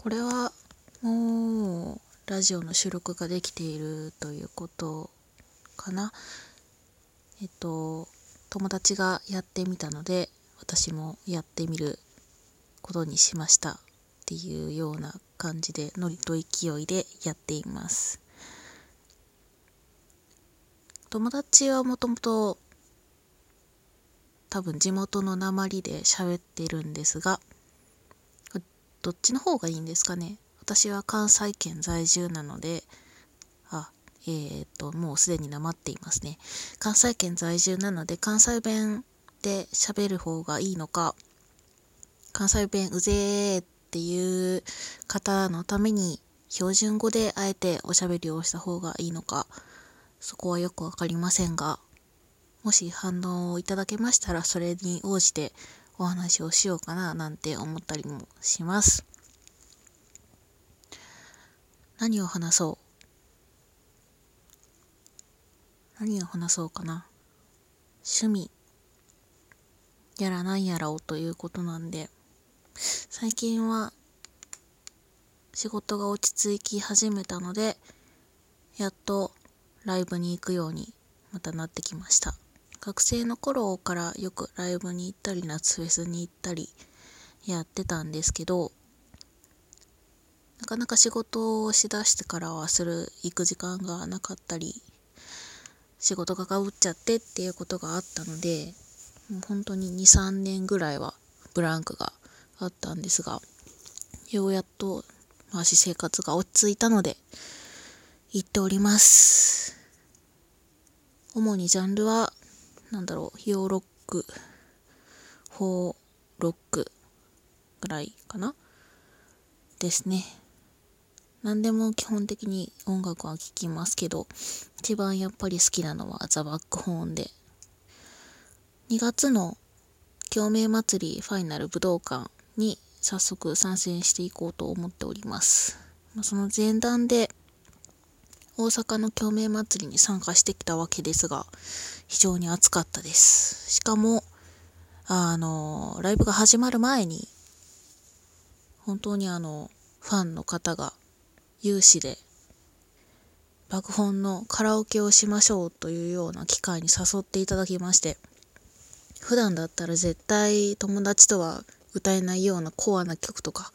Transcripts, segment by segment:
これはもうラジオの収録ができているということかな。えっと友達がやってみたので私もやってみることにしましたっていうような感じでノリと勢いでやっています。友達はもともと多分地元の鉛で喋ってるんですがどっちの方がいいんですかね。私は関西圏在住なのであえー、っともうすでになまっていますね。関西圏在住なので関西弁で喋る方がいいのか関西弁うぜーっていう方のために標準語であえておしゃべりをした方がいいのかそこはよくわかりませんがもし反応をいただけましたらそれに応じてお話をしようかななんて思ったりもします。何を話そう？何を話そうかな？趣味。やらなんやらをということなんで。最近は仕事が落ち着き始めたのでやっとライブに行くようにまたなってきました。学生の頃からよくライブに行ったり夏フェスに行ったりやってたんですけどなかなか仕事をしだしてからはする行く時間がなかったり仕事がかぶっちゃってっていうことがあったのでもう本当に23年ぐらいはブランクがあったんですがようやっと、まあ、私生活が落ち着いたので行っております。主にジャンルはなんだろうヨーロックフォーロックぐらいかな？ですね。何でも基本的に音楽は聴きますけど一番やっぱり好きなのはザ・バックホーンで。2月の共鳴祭りファイナル武道館に早速参戦していこうと思っております。その前段で大阪の共鳴祭りに参加してきたわけですが、非常に暑かったです。しかも、あの、ライブが始まる前に、本当にあの、ファンの方が有志で、爆本のカラオケをしましょうというような機会に誘っていただきまして、普段だったら絶対友達とは歌えないようなコアな曲とか、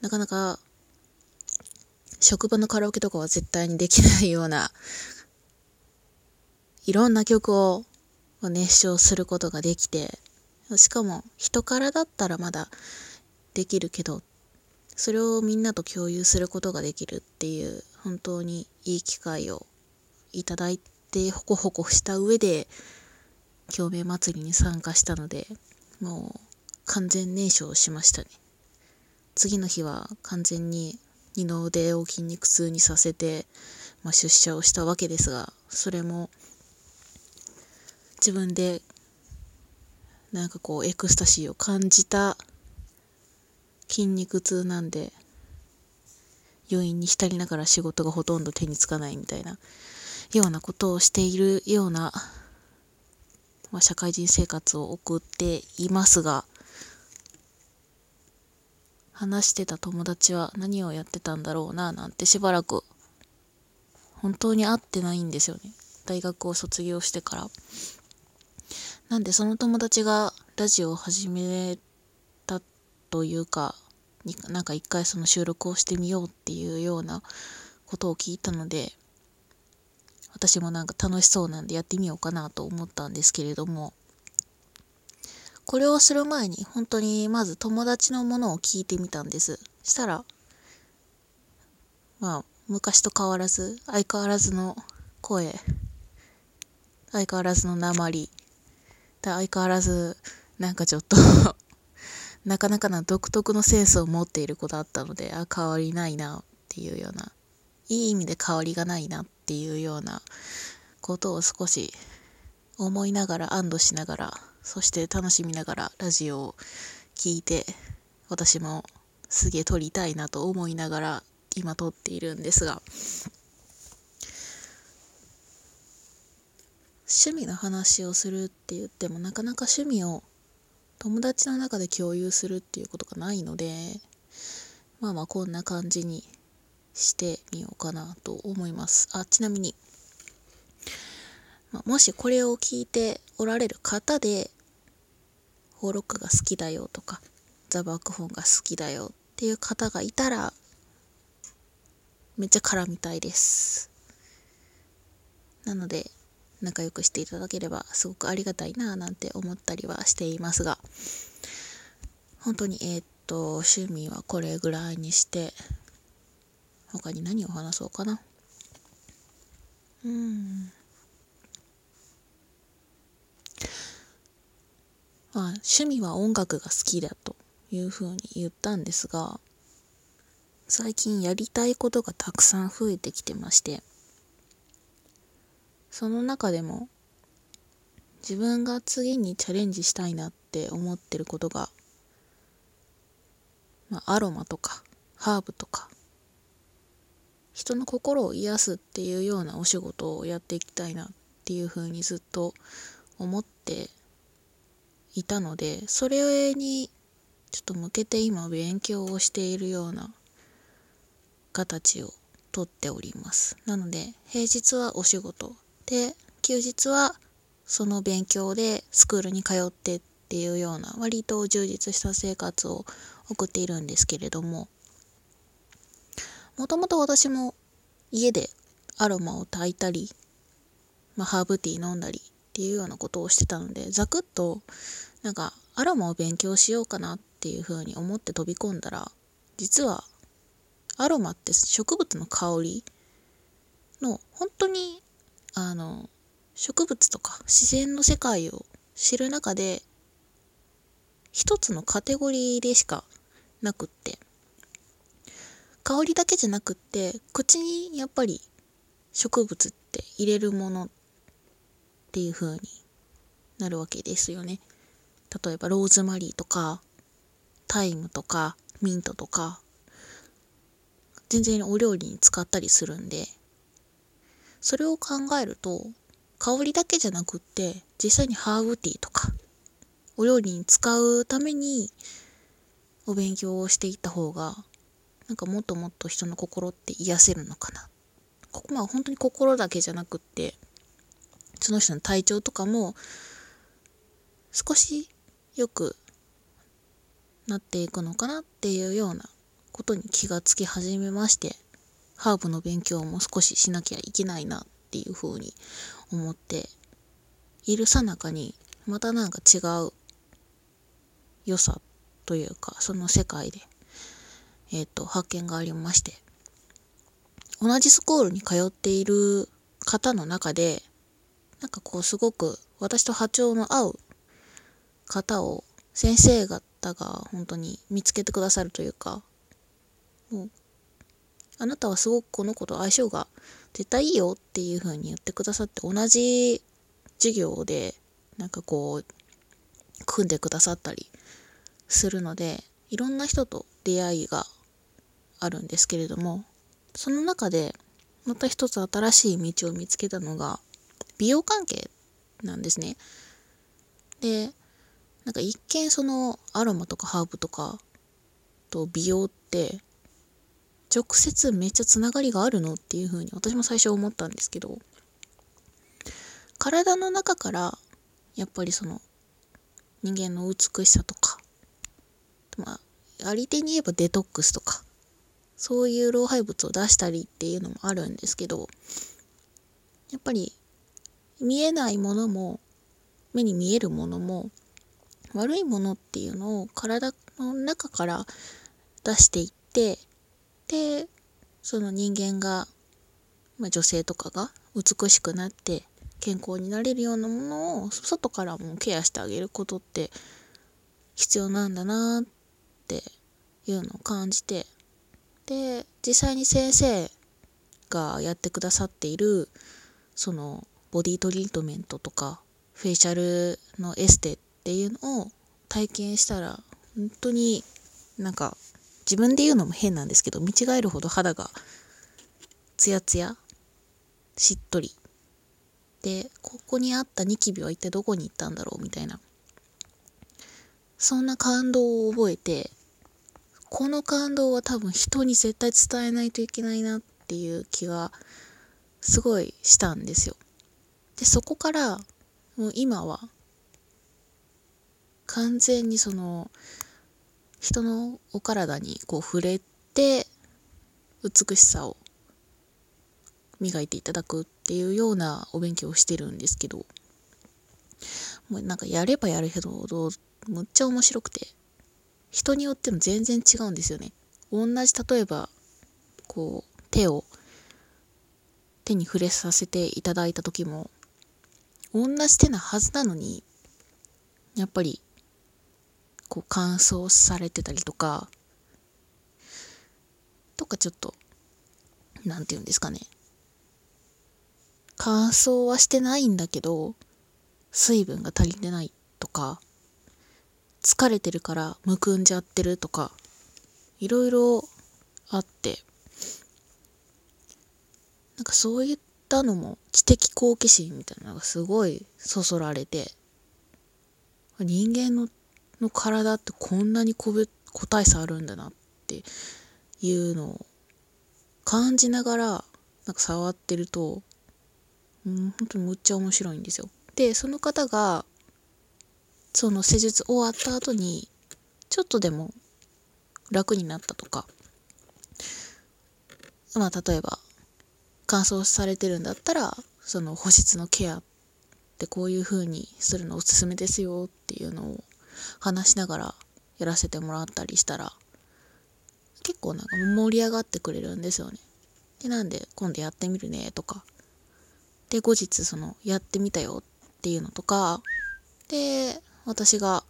なかなか職場のカラオケとかは絶対にできないような、いろんな曲を熱唱することができて、しかも人からだったらまだできるけど、それをみんなと共有することができるっていう本当にいい機会をいただいてホコホコした上で共鳴祭りに参加したので、もう完全燃焼しましたね。次の日は完全に二の腕を筋肉痛にさせて、まあ、出社をしたわけですが、それも自分でなんかこうエクスタシーを感じた筋肉痛なんで余韻に浸りながら仕事がほとんど手につかないみたいなようなことをしているようなまあ、社会人生活を送っていますが話してた友達は何をやってたんだろうななんてしばらく本当に会ってないんですよね。大学を卒業してから。なんでその友達がラジオを始めたというかなんか一回その収録をしてみようっていうようなことを聞いたので私もなんか楽しそうなんでやってみようかなと思ったんですけれども、これをする前に本当にまず友達のものを聞いてみたんです。したら、まあ、昔と変わらず、相変わらずの声、相変わらずの鉛、相変わらず、なんかちょっと なかなかな独特のセンスを持っている子だったので、あ、変わりないなっていうような、いい意味で変わりがないなっていうようなことを少し思いながら安堵しながらそして楽しみながらラジオを聴いて私もすげえ撮りたいなと思いながら今撮っているんですが趣味の話をするって言ってもなかなか趣味を友達の中で共有するっていうことがないのでまあまあこんな感じにしてみようかなと思います。あちなみに、まあ、もしこれを聞いておられる方でホーロックが好きだよとかザ・バックフォンが好きだよっていう方がいたらめっちゃ絡みたいです。なので仲良くしていただければすごくありがたいななんて思ったりはしていますが本当にえー、っと趣味はこれぐらいにして他に何を話そうかな。うん。まあ趣味は音楽が好きだというふうに言ったんですが最近やりたいことがたくさん増えてきてましてその中でも自分が次にチャレンジしたいなって思ってることが、まあ、アロマとかハーブとか人の心を癒すっていうようなお仕事をやっていきたいなっていうふうにずっと思っていたのでそれにちょっと向けて今勉強をしているような形をとっております。なので平日はお仕事で休日はその勉強でスクールに通ってっていうような割と充実した生活を送っているんですけれどももともと私も家でアロマを炊いたり、まあ、ハーブティー飲んだりっていうようなことをしてたのでザクッとなんかアロマを勉強しようかなっていうふうに思って飛び込んだら実はアロマって植物の香りの本当にあの植物とか自然の世界を知る中で一つのカテゴリーでしかなくって香りだけじゃなくって口にやっぱり植物って入れるものっていう風になるわけですよね。例えばローズマリーとかタイムとかミントとか全然お料理に使ったりするんでそれを考えると香りだけじゃなくって実際にハーブティーとかお料理に使うためにお勉強をしていった方がなんかもっともっと人の心って癒せるのかな。ここま本当に心だけじゃなくってその人の体調とかも少しよくなっていくのかなっていうようなことに気がつき始めましてハーブの勉強も少ししなきゃいけないなっていうふうに思っているさなかにまたなんか違う良さというかその世界で、えっ、と発見がありまして同じスコールに通っている方の中でなんかこうすごく私と波長の合う方を先生方が本当に見つけてくださるというかもうあなたはすごくこの子と相性が絶対いいよっていう風に言ってくださって同じ授業でなんかこう組んでくださったりするのでいろんな人と出会いがあるんですけれどもその中でまた一つ新しい道を見つけたのが美容関係なんですね。でなんか一見そのアロマとかハーブとかと美容って直接めっちゃつながりがあるのっていうふうに私も最初思ったんですけど体の中からやっぱりその人間の美しさとかまああり手に言えばデトックスとかそういう老廃物を出したりっていうのもあるんですけどやっぱり見えないものも目に見えるものも悪いものっていうのを体の中から出していってでその人間が、まあ、女性とかが美しくなって健康になれるようなものを外からもケアしてあげることって必要なんだなっていうのを感じてで実際に先生がやってくださっているそのボディトリートメントとかフェイシャルのエステっていうのを体験したら本当になんか自分で言うのも変なんですけど見違えるほど肌がツヤツヤしっとりでここにあったニキビは一体どこに行ったんだろうみたいなそんな感動を覚えてこの感動は多分人に絶対伝えないといけないなっていう気がすごいしたんですよ。で、そこからもう今は完全にその人のお体にこう触れて美しさを磨いていただくっていうようなお勉強をしてるんですけどもうなんかやればやるほどむっちゃ面白くて人によっても全然違うんですよね。同じ例えばこう手を手に触れさせていただいた時も同じ手なはずなのにやっぱりこう乾燥されてたりとかとかちょっと何て言うんですかね。乾燥はしてないんだけど水分が足りてないとか疲れてるからむくんじゃってるとかいろいろあってなんかそういうったのも知的好奇心みたいなのがすごいそそられて人間のの体ってこんなに個個体差あるんだなっていうのを感じながらなんか触ってるとうん、本当にむっちゃ面白いんですよ。で、その方が、その施術終わった後に、ちょっとでも楽になったとか、まあ、例えば、乾燥されてるんだったら、その保湿のケアってこういう風にするのおすすめですよっていうのを話しながらやらせてもらったりしたら、結構なんか盛り上がってくれるんですよね。で、なんで今度やってみるねとかで後日そのやってみたよっていうのとかで私が